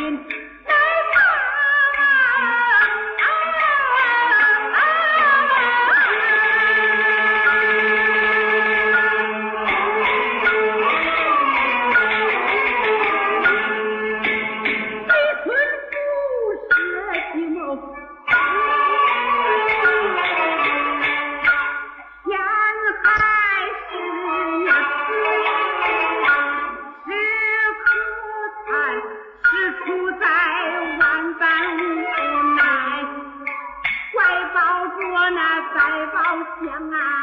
champion 娘啊